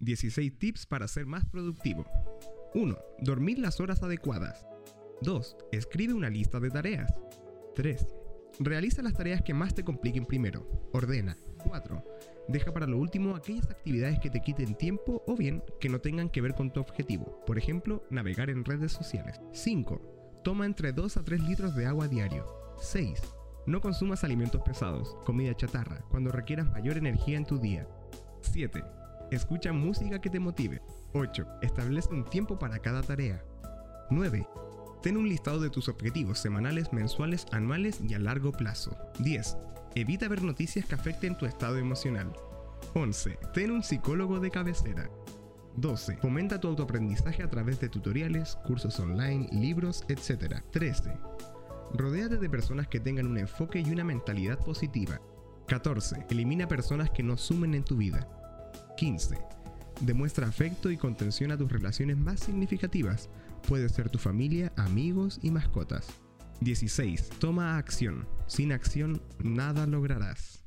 16 tips para ser más productivo. 1. Dormir las horas adecuadas. 2. Escribe una lista de tareas. 3. Realiza las tareas que más te compliquen primero. Ordena. 4. Deja para lo último aquellas actividades que te quiten tiempo o bien que no tengan que ver con tu objetivo. Por ejemplo, navegar en redes sociales. 5. Toma entre 2 a 3 litros de agua diario. 6. No consumas alimentos pesados, comida chatarra, cuando requieras mayor energía en tu día. 7. Escucha música que te motive. 8. Establece un tiempo para cada tarea. 9. Ten un listado de tus objetivos semanales, mensuales, anuales y a largo plazo. 10. Evita ver noticias que afecten tu estado emocional. 11. Ten un psicólogo de cabecera. 12. Fomenta tu autoaprendizaje a través de tutoriales, cursos online, libros, etc. 13. Rodéate de personas que tengan un enfoque y una mentalidad positiva. 14. Elimina personas que no sumen en tu vida. 15. Demuestra afecto y contención a tus relaciones más significativas. Puede ser tu familia, amigos y mascotas. 16. Toma acción. Sin acción nada lograrás.